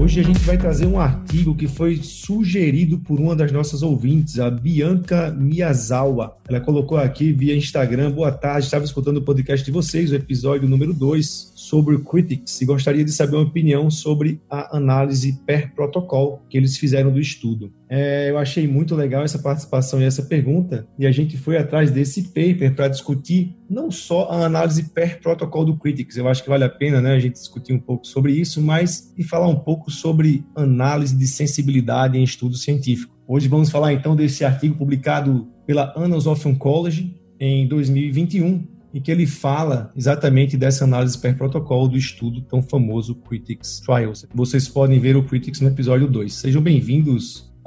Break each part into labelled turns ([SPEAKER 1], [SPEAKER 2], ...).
[SPEAKER 1] Hoje a gente vai trazer um artigo que foi sugerido por uma das nossas ouvintes, a Bianca Miyazawa. Ela colocou aqui via Instagram, boa tarde, estava escutando o podcast de vocês, o episódio número 2, sobre Critics, e gostaria de saber uma opinião sobre a análise per protocol que eles fizeram do estudo. É, eu achei muito legal essa participação e essa pergunta, e a gente foi atrás desse paper para discutir não só a análise per protocol do Critics, eu acho que vale a pena né, a gente discutir um pouco sobre isso, mas e falar um pouco sobre análise de sensibilidade em estudo científico. Hoje vamos falar então desse artigo publicado pela Annals of Oncology em 2021, e que ele fala exatamente dessa análise per protocolo do estudo tão famoso Critics Trials. Vocês podem ver o Critics no episódio 2. Sejam bem-vindos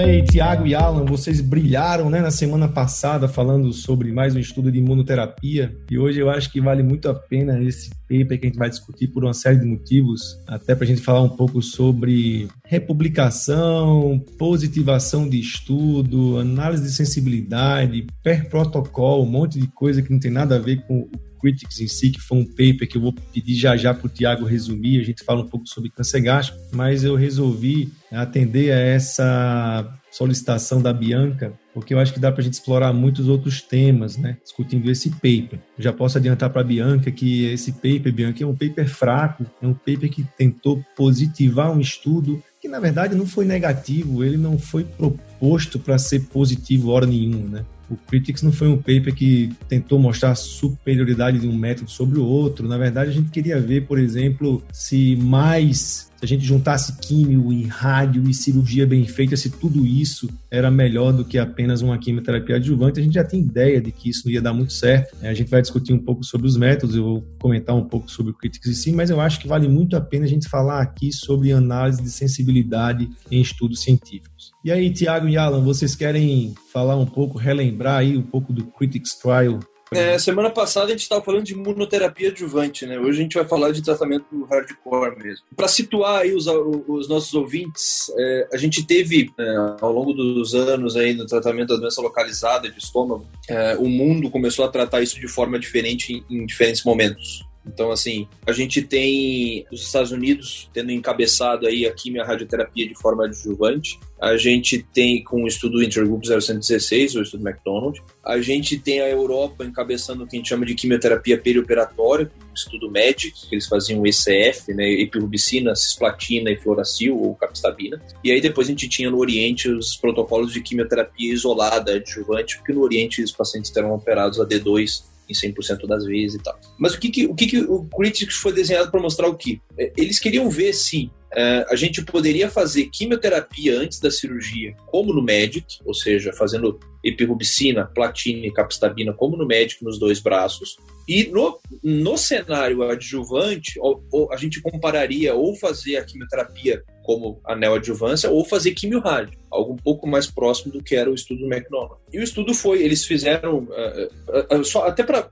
[SPEAKER 1] Aí, Tiago e Alan, vocês brilharam né, na semana passada falando sobre mais um estudo de imunoterapia. E hoje eu acho que vale muito a pena esse paper que a gente vai discutir por uma série de motivos, até para a gente falar um pouco sobre republicação, positivação de estudo, análise de sensibilidade, per protocolo, um monte de coisa que não tem nada a ver com o Critics em si, que foi um paper que eu vou pedir já já para o Tiago resumir, a gente fala um pouco sobre câncer gástrico, mas eu resolvi atender a essa solicitação da Bianca, porque eu acho que dá para a gente explorar muitos outros temas, né, discutindo esse paper. Eu já posso adiantar para a Bianca que esse paper, Bianca, é um paper fraco, é um paper que tentou positivar um estudo que na verdade não foi negativo, ele não foi proposto para ser positivo hora nenhuma, né? O Critics não foi um paper que tentou mostrar a superioridade de um método sobre o outro. Na verdade, a gente queria ver, por exemplo, se mais se a gente juntasse químio e rádio e cirurgia bem feita, se tudo isso era melhor do que apenas uma quimioterapia adjuvante, a gente já tem ideia de que isso não ia dar muito certo. A gente vai discutir um pouco sobre os métodos, eu vou comentar um pouco sobre o Critics em si, mas eu acho que vale muito a pena a gente falar aqui sobre análise de sensibilidade em estudos científicos. E aí, Tiago e Alan, vocês querem falar um pouco, relembrar aí um pouco do Critics Trial
[SPEAKER 2] é, semana passada a gente estava falando de imunoterapia adjuvante, né? Hoje a gente vai falar de tratamento hardcore mesmo. Para situar aí os, os nossos ouvintes, é, a gente teve é, ao longo dos anos aí no tratamento da doença localizada de estômago, é, o mundo começou a tratar isso de forma diferente em, em diferentes momentos. Então, assim, a gente tem os Estados Unidos tendo encabeçado aí a quimio radioterapia de forma adjuvante. A gente tem com o estudo Intergroup 0116, o estudo McDonald. A gente tem a Europa encabeçando o que a gente chama de quimioterapia perioperatória, o estudo MEDIC, que eles faziam ECF, né, epirubicina, cisplatina e fluoracil ou capstabina. E aí depois a gente tinha no Oriente os protocolos de quimioterapia isolada adjuvante, porque no Oriente os pacientes eram operados a D2 em 100% das vezes e tal. Mas o que, que o, que, que o Critics foi desenhado para mostrar o que? É, eles queriam ver se a gente poderia fazer quimioterapia antes da cirurgia, como no MEDIC, ou seja, fazendo epirubicina, platina e capstabina, como no MEDIC, nos dois braços. E no, no cenário adjuvante, ou, ou, a gente compararia ou fazer a quimioterapia como a neoadjuvância ou fazer quimio-rádio, algo um pouco mais próximo do que era o estudo do McDonald. E o estudo foi, eles fizeram, uh, uh, uh, só, até para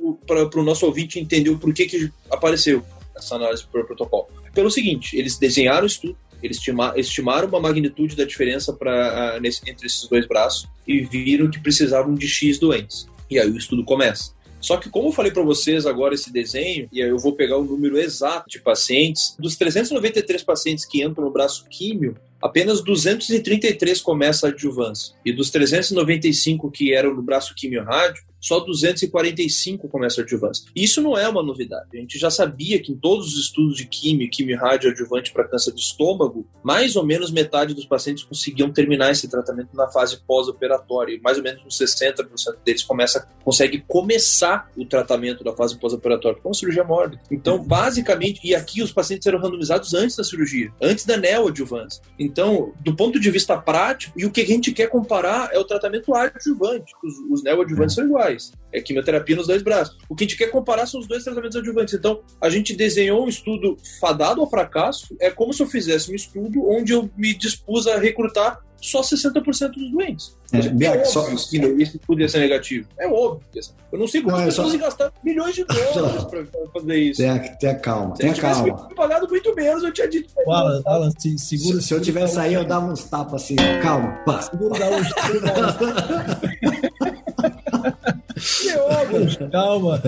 [SPEAKER 2] o nosso ouvinte entender o porquê que apareceu essa análise por protocolo. Pelo seguinte, eles desenharam o estudo, eles estimaram uma magnitude da diferença pra, entre esses dois braços e viram que precisavam de X doentes. E aí o estudo começa. Só que, como eu falei para vocês agora esse desenho, e aí eu vou pegar o número exato de pacientes, dos 393 pacientes que entram no braço químio, apenas 233 começa a adjuvância. E dos 395 que eram no braço químio rádio, só 245 começam adjuvância. Isso não é uma novidade. A gente já sabia que em todos os estudos de químio, químio rádio adjuvante para câncer de estômago, mais ou menos metade dos pacientes conseguiam terminar esse tratamento na fase pós-operatória. Mais ou menos uns 60% deles começa, consegue começar o tratamento da fase pós-operatória com cirurgia mórbida. Então, basicamente, e aqui os pacientes eram randomizados antes da cirurgia, antes da neoadjuvância. Então, do ponto de vista prático, e o que a gente quer comparar é o tratamento adjuvante. Os, os neoadjuvantes são iguais faz. É quimioterapia nos dois braços. O que a gente quer comparar são os dois tratamentos adjuvantes. Então, a gente desenhou um estudo fadado ao fracasso. É como se eu fizesse um estudo onde eu me dispus a recrutar só 60% dos doentes. É, é óbvio só... que isso podia ser negativo. É óbvio. Eu não sei como não, as pessoas só... gastar milhões de dólares para fazer isso.
[SPEAKER 3] Tenha, tenha calma, tenha calma.
[SPEAKER 2] pagado muito menos, eu tinha dito.
[SPEAKER 3] Alan, Alan, se, segura, se, se eu tivesse aí, eu dava uns tapas assim. Calma, pá. Segura, dá uns
[SPEAKER 1] Calma.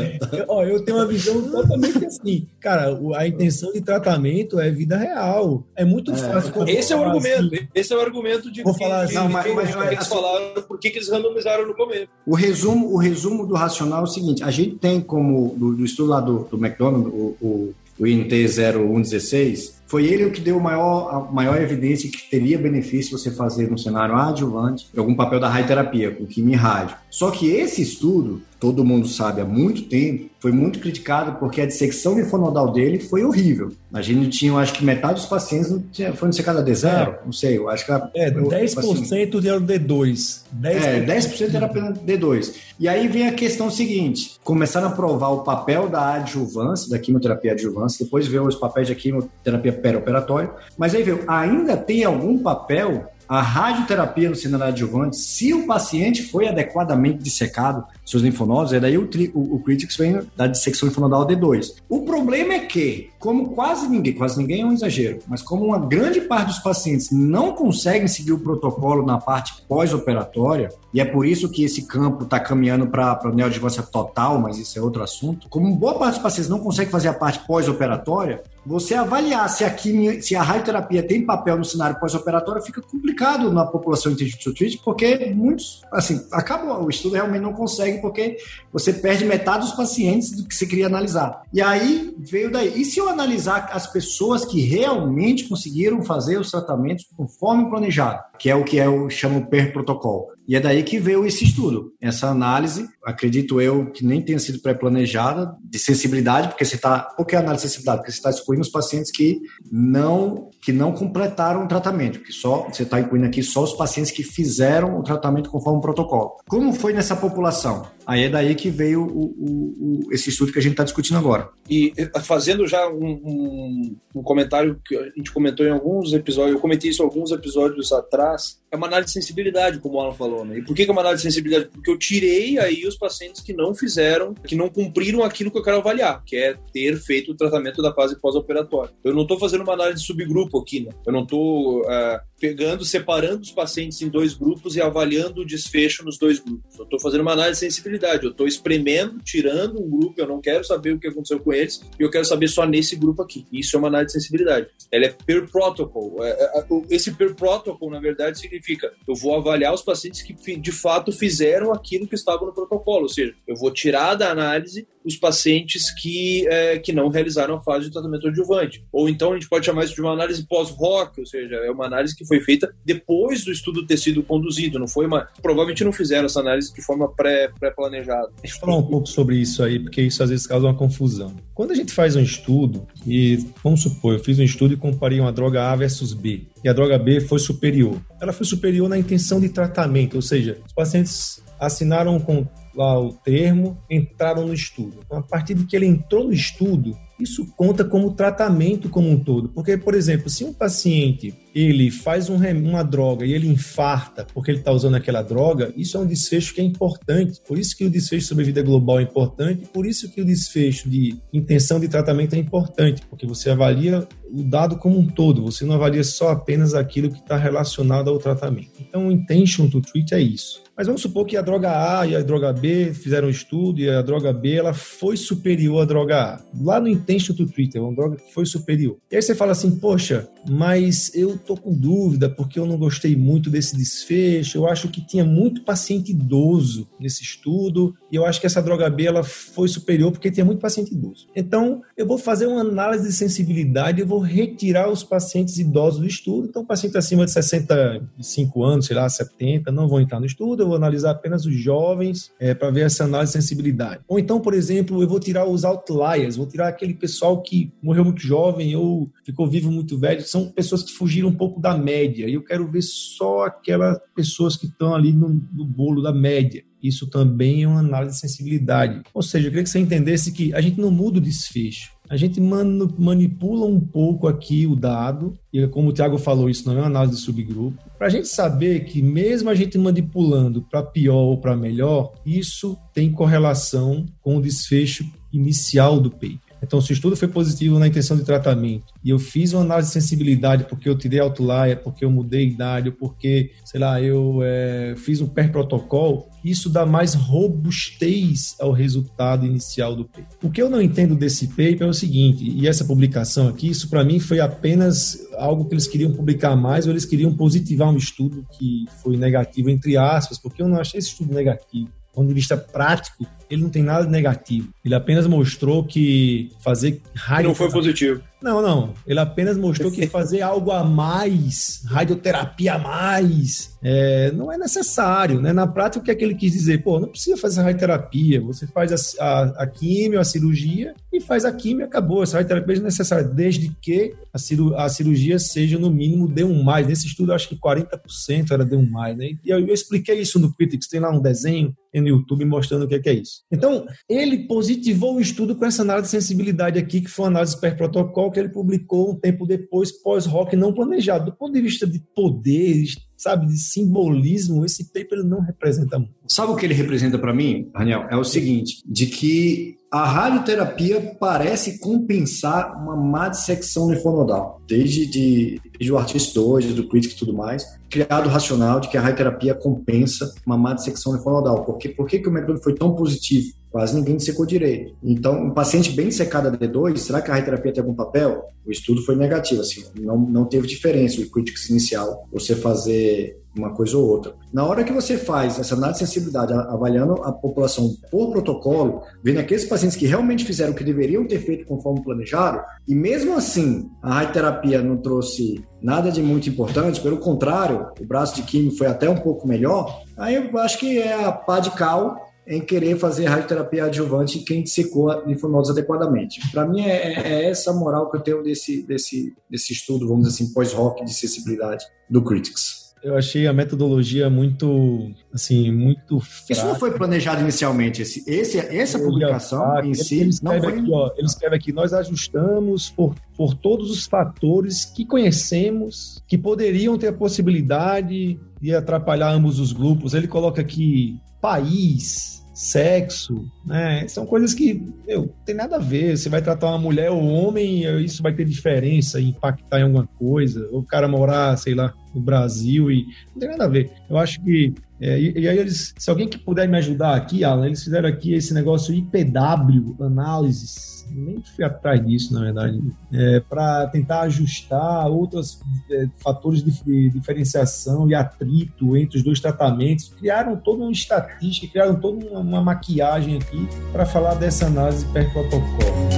[SPEAKER 1] Ó, eu tenho uma visão totalmente assim. Cara, a intenção de tratamento é vida real. É muito é. fácil.
[SPEAKER 2] Esse é o argumento. Assim. Esse é o argumento de
[SPEAKER 3] Vou que, falar assim,
[SPEAKER 2] não, mas, mas, mas, eles assim, falaram por que eles randomizaram no começo.
[SPEAKER 3] O resumo, o resumo do racional é o seguinte: a gente tem como do, do estudo lá do, do McDonald, o, o, o INT 0116 foi ele o que deu maior, a maior evidência que teria benefício você fazer no cenário adjuvante algum papel da radioterapia, com quimio e rádio. Só que esse estudo, todo mundo sabe há muito tempo, foi muito criticado porque a dissecção linfonodal dele foi horrível. A gente tinha, acho que metade dos pacientes não tinha, foi dissecada D0, é. não sei, eu acho que... Era,
[SPEAKER 1] é, 10% assim, era D2.
[SPEAKER 3] 10%, é, 10% era apenas D2. E aí vem a questão seguinte, começaram a provar o papel da adjuvância, da quimioterapia adjuvância, depois veio os papéis da quimioterapia perioperatório, mas aí veio, ainda tem algum papel a radioterapia no cenário adjuvante, se o paciente foi adequadamente dissecado, seus linfonodos, é daí o, o, o Critics vem da dissecção linfonodal D2. O problema é que, como quase ninguém, quase ninguém é um exagero, mas como uma grande parte dos pacientes não conseguem seguir o protocolo na parte pós-operatória, e é por isso que esse campo está caminhando para a total, mas isso é outro assunto, como boa parte dos pacientes não consegue fazer a parte pós-operatória, você avaliar se a, quimio, se a radioterapia tem papel no cenário pós-operatório fica complicado na população intensive treat, porque muitos, assim, acaba o estudo realmente não consegue porque você perde metade dos pacientes do que você queria analisar. E aí veio daí. E se eu analisar as pessoas que realmente conseguiram fazer os tratamentos conforme planejado, que é o que o chamo per protocolo? E é daí que veio esse estudo, essa análise, acredito eu que nem tenha sido pré-planejada, de sensibilidade, porque você está. Por que análise de sensibilidade? Porque você está excluindo os pacientes que não, que não completaram o tratamento, que só você está incluindo aqui só os pacientes que fizeram o tratamento conforme o protocolo. Como foi nessa população? Aí é daí que veio o, o, o, esse estudo que a gente está discutindo agora.
[SPEAKER 2] E eh, fazendo já um, um, um, comentário que a gente comentou em alguns episódios, eu comentei isso alguns episódios atrás, é uma análise de sensibilidade, como o Alan falou. Né? E por que é uma análise de sensibilidade? Porque eu tirei aí os pacientes que não fizeram, que não cumpriram aquilo que eu quero avaliar, que é ter feito o tratamento da fase pós-operatória. Eu não estou fazendo uma análise de subgrupo aqui, né? Eu não estou uh, pegando, separando os pacientes em dois grupos e avaliando o desfecho nos dois grupos. Eu estou fazendo uma análise de sensibilidade. Eu estou espremendo, tirando um grupo, eu não quero saber o que aconteceu com eles, e eu quero saber só nesse grupo aqui. Isso é uma análise de sensibilidade. Ela é per protocol. É, é, esse per protocol, na verdade, significa eu vou avaliar os pacientes que de fato fizeram aquilo que estava no protocolo, ou seja, eu vou tirar da análise os pacientes que, é, que não realizaram a fase de tratamento adjuvante. Ou então a gente pode chamar isso de uma análise pós-ROC, ou seja, é uma análise que foi feita depois do estudo ter sido conduzido, não foi uma... Provavelmente não fizeram essa análise de forma pré-planejada. Pré
[SPEAKER 1] Deixa eu falar um pouco sobre isso aí, porque isso às vezes causa uma confusão. Quando a gente faz um estudo, e vamos supor, eu fiz um estudo e comparei uma droga A versus B, e a droga B foi superior. Ela foi superior na intenção de tratamento, ou seja, os pacientes assinaram com lá o termo, entraram no estudo. Então, a partir de que ele entrou no estudo, isso conta como tratamento como um todo. Porque, por exemplo, se um paciente ele faz um, uma droga e ele infarta porque ele está usando aquela droga, isso é um desfecho que é importante. Por isso que o desfecho sobre vida global é importante, por isso que o desfecho de intenção de tratamento é importante, porque você avalia o dado como um todo, você não avalia só apenas aquilo que está relacionado ao tratamento. Então, o intention to treat é isso. Mas vamos supor que a droga A e a droga B fizeram um estudo e a droga B ela foi superior à droga A. Lá no intention to treat, é uma droga que foi superior. E aí você fala assim, poxa, mas eu tô com dúvida porque eu não gostei muito desse desfecho. Eu acho que tinha muito paciente idoso nesse estudo e eu acho que essa droga B ela foi superior porque tinha muito paciente idoso. Então, eu vou fazer uma análise de sensibilidade e vou retirar os pacientes idosos do estudo. Então, paciente acima de 65 anos, sei lá, 70, não vão entrar no estudo. Vou analisar apenas os jovens é, para ver essa análise de sensibilidade. Ou então, por exemplo, eu vou tirar os outliers, vou tirar aquele pessoal que morreu muito jovem ou ficou vivo muito velho são pessoas que fugiram um pouco da média. E eu quero ver só aquelas pessoas que estão ali no, no bolo da média. Isso também é uma análise de sensibilidade. Ou seja, eu queria que você entendesse que a gente não muda o desfecho. A gente manipula um pouco aqui o dado, e como o Thiago falou, isso não é uma análise de subgrupo, para a gente saber que mesmo a gente manipulando para pior ou para melhor, isso tem correlação com o desfecho inicial do paper. Então, se o estudo foi positivo na intenção de tratamento e eu fiz uma análise de sensibilidade porque eu tirei outlier, porque eu mudei idade, porque, sei lá, eu é, fiz um per-protocolo, isso dá mais robustez ao resultado inicial do paper. O que eu não entendo desse paper é o seguinte, e essa publicação aqui, isso para mim foi apenas algo que eles queriam publicar mais ou eles queriam positivar um estudo que foi negativo, entre aspas, porque eu não achei esse estudo negativo ponto de vista prático, ele não tem nada de negativo. Ele apenas mostrou que fazer
[SPEAKER 2] rádio. Não foi positivo.
[SPEAKER 1] Não, não. Ele apenas mostrou que fazer algo a mais, radioterapia a mais, é, não é necessário. Né? Na prática, o que é que ele quis dizer? Pô, não precisa fazer radioterapia. Você faz a, a, a químio, a cirurgia, e faz a químio e acabou. Essa radioterapia é necessária, desde que a, ciru, a cirurgia seja, no mínimo, D1+. mais. Nesse estudo, acho que 40% era D1+. mais. Né? E eu, eu expliquei isso no Critics, tem lá um desenho no YouTube mostrando o que é, que é isso. Então, ele positivou o estudo com essa análise de sensibilidade aqui, que foi uma análise per protocolo que ele publicou um tempo depois, pós-rock não planejado. Do ponto de vista de poder, sabe, de simbolismo, esse paper não representa muito.
[SPEAKER 3] Sabe o que ele representa para mim, Daniel? É o seguinte, de que a radioterapia parece compensar uma má dissecção linfonodal, desde, de, desde o Artist 2, do Critic e tudo mais, criado racional de que a radioterapia compensa uma má dissecção linfonodal. Por, quê? Por que, que o método foi tão positivo? Quase ninguém dissecou direito. Então, um paciente bem dissecado a D2, será que a radioterapia tem algum papel? O estudo foi negativo, assim, não, não teve diferença o Critics inicial, você fazer uma coisa ou outra. Na hora que você faz essa análise de sensibilidade, avaliando a população por protocolo, vendo aqueles pacientes que realmente fizeram o que deveriam ter feito conforme planejado, e mesmo assim a radioterapia não trouxe nada de muito importante, pelo contrário, o braço de químico foi até um pouco melhor, aí eu acho que é a pá de cal em querer fazer radioterapia adjuvante em quem secou linfonodos adequadamente. Para mim, é, é, é, essa moral que eu tenho desse, desse, desse estudo, vamos dizer assim, pós-rock de sensibilidade do Critics.
[SPEAKER 1] Eu achei a metodologia muito, assim, muito fraca.
[SPEAKER 3] Isso não foi planejado inicialmente. Esse, esse, essa publicação em si ele
[SPEAKER 1] não foi... Aqui, ó, ele escreve aqui, nós ajustamos por, por todos os fatores que conhecemos, que poderiam ter a possibilidade de atrapalhar ambos os grupos. Ele coloca aqui país, sexo, né? São coisas que meu, tem nada a ver. Você vai tratar uma mulher ou um homem, isso vai ter diferença, impactar em alguma coisa. O cara morar, sei lá, no Brasil e não tem nada a ver. Eu acho que é, e, e, aí eles, se alguém que puder me ajudar aqui, Alan, eles fizeram aqui esse negócio IPW, análises, nem fui atrás disso, na verdade, é, para tentar ajustar outros é, fatores de, de, diferenciação e atrito entre os dois tratamentos. Criaram toda uma estatística, criaram toda uma, uma maquiagem aqui para falar dessa análise per protocolo.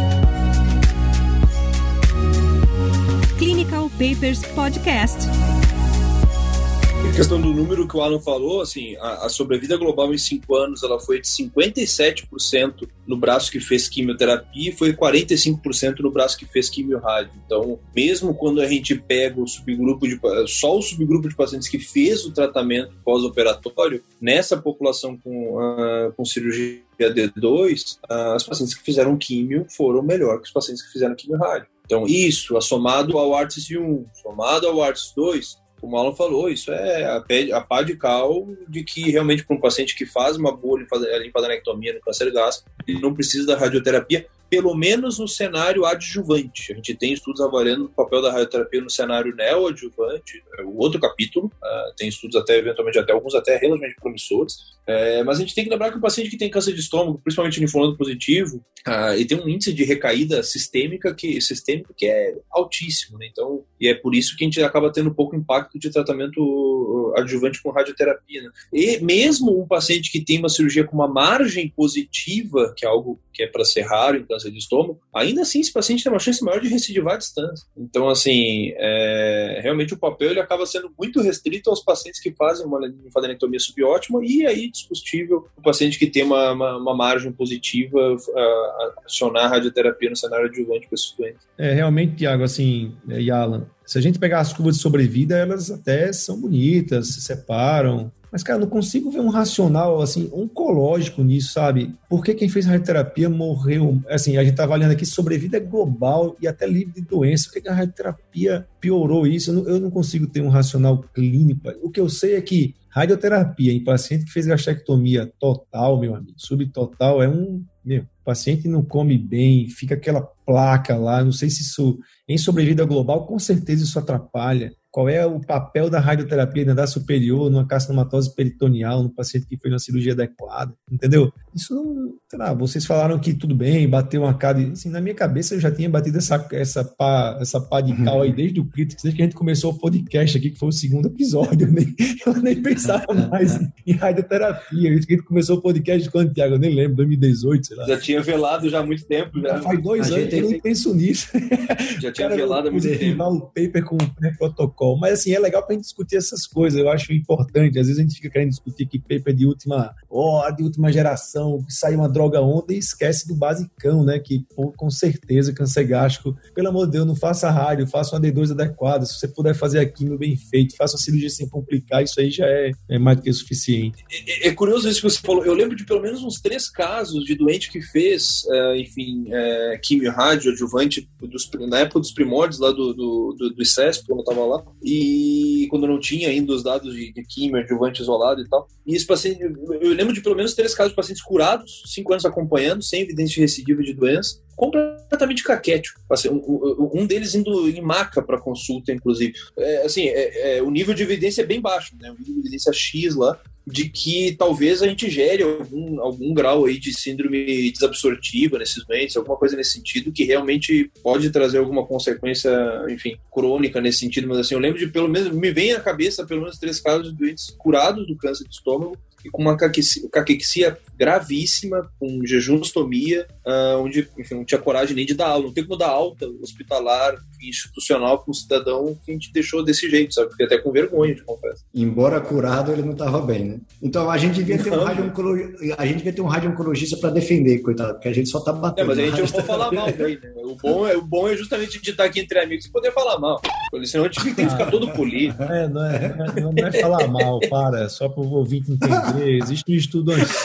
[SPEAKER 4] Clinical Papers Podcast
[SPEAKER 2] a questão do número que o Alan falou, assim, a, a sobrevida global em cinco anos ela foi de 57% no braço que fez quimioterapia e foi 45% no braço que fez quimio-rádio. Então, mesmo quando a gente pega o subgrupo de só o subgrupo de pacientes que fez o tratamento pós-operatório, nessa população com, uh, com cirurgia D2, uh, as pacientes que fizeram químio foram melhor que os pacientes que fizeram quimio-rádio. Então, isso, somado ao ARTS 1, somado ao ARTS 2, como o Alan falou, isso é a, a pá de cal de que realmente para um paciente que faz uma boa linfadenectomia no câncer gástrico, ele não precisa da radioterapia, pelo menos no cenário adjuvante. A gente tem estudos avaliando o papel da radioterapia no cenário neoadjuvante, é o outro capítulo, uh, tem estudos até, eventualmente, até alguns até relativamente promissores, é, mas a gente tem que lembrar que o paciente que tem câncer de estômago, principalmente linfonodo positivo, uh, ele tem um índice de recaída sistêmica que, sistêmico que é altíssimo, né? então E é por isso que a gente acaba tendo pouco impacto de tratamento adjuvante com radioterapia. Né? E mesmo um paciente que tem uma cirurgia com uma margem positiva, que é algo que é para ser raro câncer de estômago, ainda assim esse paciente tem uma chance maior de recidivar à distância. Então, assim, é, realmente o papel ele acaba sendo muito restrito aos pacientes que fazem uma linfadenectomia subótima e aí discutível o paciente que tem uma, uma, uma margem positiva a, acionar a radioterapia no cenário adjuvante para esses doentes.
[SPEAKER 1] É, realmente, Tiago, assim, e Alan, se a gente pegar as curvas de sobrevida, elas até são bonitas, se separam, mas, cara, não consigo ver um racional, assim, oncológico nisso, sabe? Por que quem fez radioterapia morreu? Assim, a gente tá avaliando aqui sobrevida global e até livre de doença. Por que a radioterapia piorou isso? Eu não, consigo ter um racional clínico. O que eu sei é que radioterapia em paciente que fez gastrectomia total, meu amigo, subtotal, é um. Meu, paciente não come bem, fica aquela placa lá. Não sei se isso, em sobrevida global, com certeza isso atrapalha qual é o papel da radioterapia na idade superior, numa carcinomatose peritoneal, no paciente que fez uma cirurgia adequada, entendeu? Isso não, sei lá, vocês falaram que tudo bem, bateu uma cara, assim, na minha cabeça eu já tinha batido essa, essa, pá, essa pá de cal aí desde o Critics, desde que a gente começou o podcast aqui, que foi o segundo episódio, eu nem, eu nem pensava mais em, em radioterapia, a gente começou o podcast quando, Tiago, eu nem lembro, 2018, sei lá.
[SPEAKER 2] Já tinha velado já há muito tempo. Já,
[SPEAKER 1] já faz dois anos que eu nem penso nisso.
[SPEAKER 2] Já tinha Cara, velado há muito tempo.
[SPEAKER 1] o paper com o protocolo mas, assim, é legal para a gente discutir essas coisas. Eu acho importante. Às vezes a gente fica querendo discutir que paper de última, oh, de última geração, que sai uma droga ontem e esquece do basicão, né? Que, pô, com certeza, câncer gástrico. Pelo amor de Deus, não faça rádio, faça uma D2 adequada. Se você puder fazer aquilo bem feito, faça uma cirurgia sem complicar, isso aí já é, é mais do que suficiente.
[SPEAKER 2] É, é, curioso isso que você falou. Eu lembro de pelo menos uns três casos de doente que fez, uh, enfim, uh, quimio rádio adjuvante dos, na época dos primórdios lá do, do, do, do ICESP, quando eu estava lá e quando não tinha ainda os dados de, de químio, adjuvante isolado e tal. E esse paciente, eu lembro de pelo menos três casos de pacientes curados, cinco anos acompanhando, sem evidência de recidiva de doença, completamente caquético. Assim, um, deles indo em maca para consulta, inclusive. É, assim, é, é, o nível de evidência é bem baixo, né? O nível de evidência X lá, de que talvez a gente gere algum, algum grau aí de síndrome desabsortiva nesses doentes, alguma coisa nesse sentido, que realmente pode trazer alguma consequência, enfim, crônica nesse sentido. Mas assim, eu lembro de pelo menos, me vem à cabeça pelo menos três casos de doentes curados do câncer de estômago e com uma caquexia gravíssima, com jejunostomia, uh, onde enfim, não tinha coragem nem de dar aula. Não tem como dar alta hospitalar, institucional para um cidadão que a gente deixou desse jeito, sabe? Fiquei até com vergonha, de confesso.
[SPEAKER 3] Embora curado, ele não estava bem, né? Então a gente devia ter um radiooncologista, a gente devia ter um radiooncologista para defender, coitado, porque a gente só tá batendo.
[SPEAKER 2] É, mas a gente não pode falar mal daí, né? O bom, é, o bom é justamente de estar aqui entre amigos e poder falar mal. Senão a gente tem que ficar todo polido.
[SPEAKER 1] É, não é, não é, não é falar mal, para, só para o ouvinte entender. Existe um estudo antigo.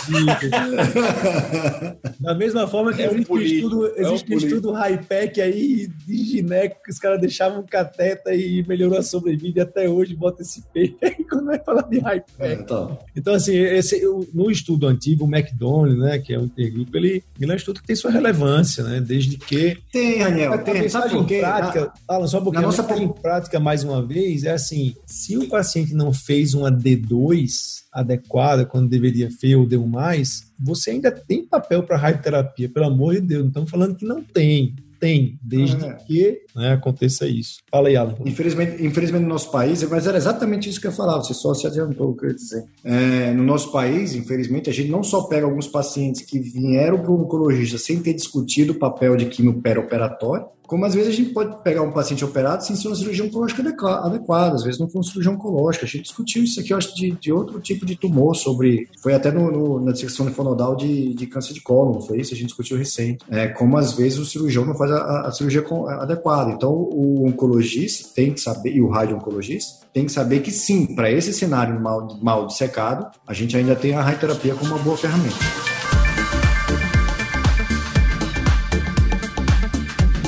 [SPEAKER 1] Da mesma forma que é existe um estudo, existe é um estudo high-tech aí de gineco que os caras deixavam cateta e melhorou a sobrevida até hoje bota esse peito aí quando vai falar de high-tech. É, então. então, assim, esse, no estudo antigo, o McDonald's, né, que é um intergrupo, ele, ele é um estudo que tem sua relevância, né, desde que...
[SPEAKER 3] Tem, Daniel, tem. Sabe por quê?
[SPEAKER 1] Prática, Alan, só porque nossa... em prática, mais uma vez, é assim, se o paciente não fez uma D2 adequada quando deveria fer ou deu mais, você ainda tem papel para radioterapia, pelo amor de Deus. Não estamos falando que não tem tem, desde é. que né, aconteça isso. Fala aí, Alan.
[SPEAKER 3] Infelizmente, infelizmente no nosso país, mas era exatamente isso que eu falava, você só se adiantou o que eu ia dizer. É, no nosso país, infelizmente, a gente não só pega alguns pacientes que vieram para o oncologista sem ter discutido o papel de quimio operatório como às vezes a gente pode pegar um paciente operado sem ser uma cirurgia oncológica adequada, às vezes não foi uma cirurgia oncológica. A gente discutiu isso aqui, eu acho, de, de outro tipo de tumor, sobre. Foi até no, no, na disseção linfonodal de, de câncer de colo, não foi isso? A gente discutiu recente. É, como às vezes o cirurgião não faz a, a cirurgia adequada. Então o oncologista tem que saber, e o radio-oncologista, tem que saber que sim, para esse cenário mal, mal dissecado, a gente ainda tem a radioterapia como uma boa ferramenta.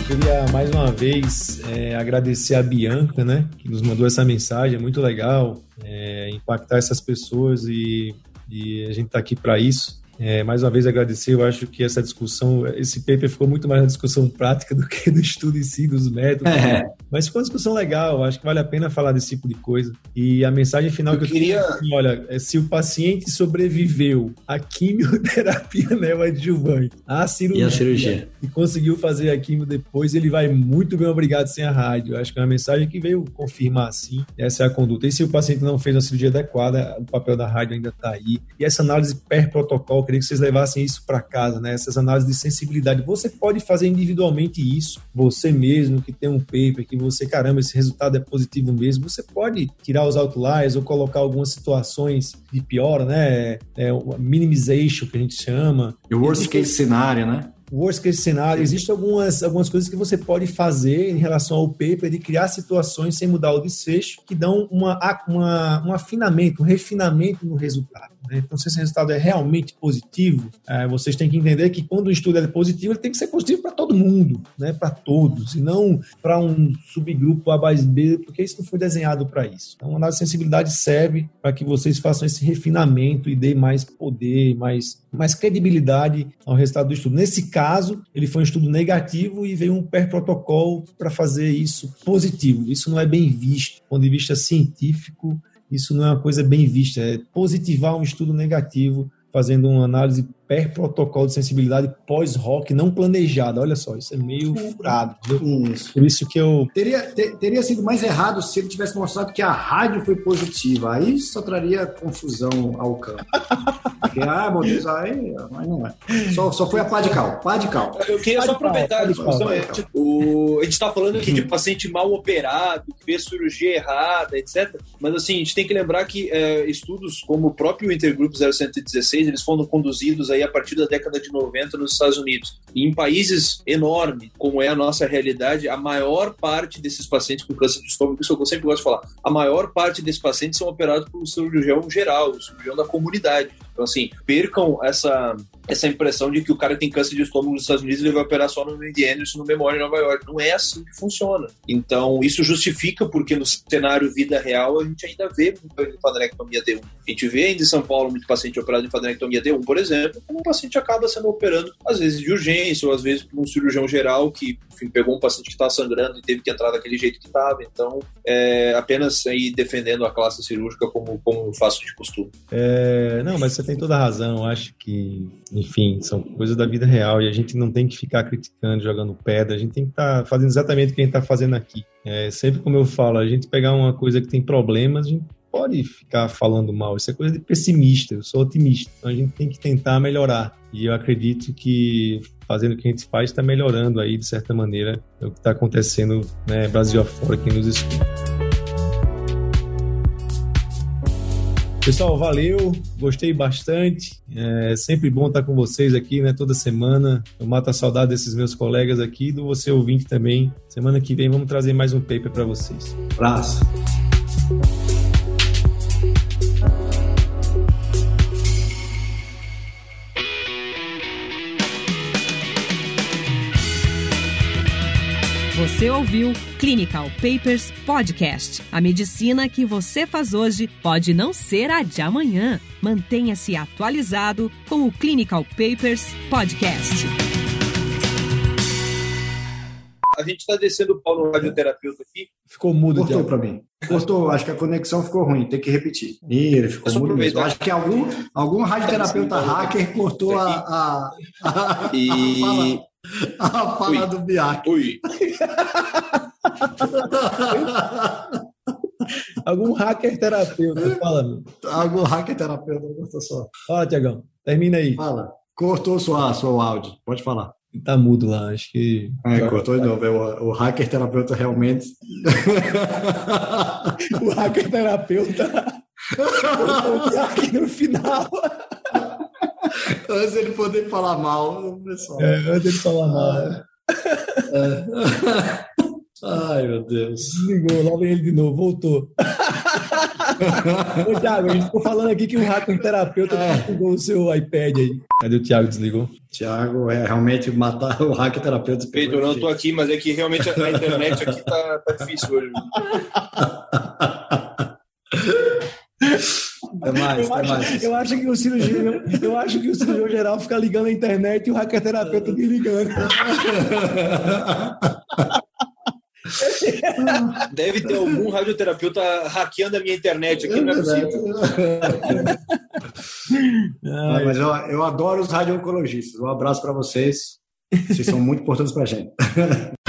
[SPEAKER 1] queria mais uma vez é, agradecer a Bianca, né, que nos mandou essa mensagem, é muito legal é, impactar essas pessoas e, e a gente está aqui para isso. É, mais uma vez agradecer, eu acho que essa discussão, esse paper ficou muito mais na discussão prática do que no estudo em si, dos métodos. É. Mas ficou uma discussão legal, acho que vale a pena falar desse tipo de coisa. E a mensagem final eu que eu queria. Tenho, olha, é, se o paciente sobreviveu à quimioterapia neoadjuvante, à cirurgia,
[SPEAKER 3] e, a cirurgia.
[SPEAKER 1] e conseguiu fazer a quimio depois, ele vai muito bem obrigado sem a rádio. Acho que é uma mensagem que veio confirmar assim. Essa é a conduta. E se o paciente não fez a cirurgia adequada, o papel da rádio ainda está aí. E essa análise per protocolo, queria que vocês levassem isso para casa, né? Essas análises de sensibilidade. Você pode fazer individualmente isso, você mesmo que tem um paper que você, caramba, esse resultado é positivo mesmo. Você pode tirar os outliers ou colocar algumas situações de pior, né? É, o minimization que a gente chama.
[SPEAKER 3] E o worst case cenário, né?
[SPEAKER 1] Worst case cenário, existem algumas, algumas coisas que você pode fazer em relação ao paper de criar situações sem mudar o desfecho que dão uma, uma, um afinamento, um refinamento no resultado. Né? Então, se esse resultado é realmente positivo, é, vocês têm que entender que quando o estudo é positivo, ele tem que ser positivo para todo mundo, né? para todos, e não para um subgrupo A mais B, porque isso não foi desenhado para isso. Então, a análise de sensibilidade serve para que vocês façam esse refinamento e dê mais poder, mais, mais credibilidade ao resultado do estudo. Nesse caso, ele foi um estudo negativo e veio um per-protocolo para fazer isso positivo. Isso não é bem visto, do ponto de vista científico, isso não é uma coisa bem vista. É positivar um estudo negativo fazendo uma análise per protocolo de sensibilidade pós-rock não planejada. Olha só, isso é meio furado. Isso. Por isso que eu.
[SPEAKER 3] Teria, ter, teria sido mais errado se ele tivesse mostrado que a rádio foi positiva. Aí só traria confusão ao campo. Porque, ah, meu Deus, aí, mas não é. Só, só foi a pá de cal. Pá de cal.
[SPEAKER 2] Eu queria só aproveitar a discussão. É, tipo, o, a gente está falando aqui de paciente mal operado, que fez cirurgia errada, etc. Mas assim, a gente tem que lembrar que é, estudos como o próprio Intergrupo 0116, eles foram conduzidos aí aí a partir da década de 90 nos Estados Unidos. E em países enormes, como é a nossa realidade, a maior parte desses pacientes com câncer de estômago, isso eu sempre gosto de falar, a maior parte desses pacientes são operados por um cirurgião geral, um cirurgião da comunidade. Então, assim, percam essa, essa impressão de que o cara tem câncer de estômago nos Estados Unidos e ele vai operar só no Andy Anderson, no Memória em Nova York. Não é assim que funciona. Então, isso justifica porque no cenário vida real a gente ainda vê muito linfadenectomia D1. A gente vê ainda em São Paulo muito paciente operado de linfadenectomia D1, por exemplo, como um paciente acaba sendo operando, às vezes de urgência, ou às vezes por um cirurgião geral que enfim, pegou um paciente que estava sangrando e teve que entrar daquele jeito que estava. Então, é apenas aí defendendo a classe cirúrgica como, como faço de costume.
[SPEAKER 1] É, não, mas você tem toda a razão. Eu acho que, enfim, são coisas da vida real e a gente não tem que ficar criticando, jogando pedra. A gente tem que estar tá fazendo exatamente o que a gente está fazendo aqui. É, sempre como eu falo, a gente pegar uma coisa que tem problemas, a gente pode ficar falando mal. Isso é coisa de pessimista. Eu sou otimista. Então a gente tem que tentar melhorar. E eu acredito que fazendo o que a gente faz está melhorando aí, de certa maneira, o que está acontecendo né, Brasil afora, quem nos escuta. Pessoal, valeu, gostei bastante. É sempre bom estar com vocês aqui, né? Toda semana. Eu mato a saudade desses meus colegas aqui, do você ouvinte também. Semana que vem vamos trazer mais um paper para vocês.
[SPEAKER 3] Abraço.
[SPEAKER 4] Você ouviu Clinical Papers Podcast. A medicina que você faz hoje pode não ser a de amanhã. Mantenha-se atualizado com o Clinical Papers Podcast.
[SPEAKER 2] A gente está descendo o pau no radioterapeuta aqui.
[SPEAKER 3] Ficou mudo. Cortou para mim. Cortou, acho que a conexão ficou ruim, tem que repetir. Ih, ele ficou mudo mesmo. Acho que algum, algum radioterapeuta hacker cortou a, a, a,
[SPEAKER 2] e...
[SPEAKER 3] A fala do Biak.
[SPEAKER 2] Ui.
[SPEAKER 1] Algum hacker terapeuta, fala, meu.
[SPEAKER 3] Algum hacker terapeuta, gostou só.
[SPEAKER 1] Fala, Tiagão. Termina aí.
[SPEAKER 3] Fala. Cortou sua, seu áudio. Pode falar.
[SPEAKER 1] Tá mudo lá, acho que.
[SPEAKER 3] É, cortou de novo. É o, o hacker terapeuta realmente.
[SPEAKER 1] o hacker terapeuta. o hacker no final.
[SPEAKER 3] Antes ele poder falar mal, pessoal.
[SPEAKER 1] É, antes ele falar mal. É.
[SPEAKER 3] Ai, meu Deus.
[SPEAKER 1] Desligou, lá vem ele de novo, voltou. Ô, Thiago, a gente ficou falando aqui que o hacker terapeuta é. desligou o seu iPad aí. Cadê o Thiago? Desligou?
[SPEAKER 3] Thiago, é realmente matar o hacker terapeuta.
[SPEAKER 2] Pedro, eu não tô aqui, mas é que realmente a internet aqui tá, tá difícil hoje.
[SPEAKER 3] Até mais.
[SPEAKER 1] eu, acho,
[SPEAKER 3] mais.
[SPEAKER 1] eu acho que o cirurgião, eu acho que o cirurgião geral fica ligando a internet e o hacker terapeuta desligando.
[SPEAKER 2] Deve ter algum radioterapeuta hackeando a minha internet aqui, não é possível.
[SPEAKER 3] Ah, mas eu, eu adoro os radio-oncologistas. Um abraço para vocês. Vocês são muito importantes para a gente.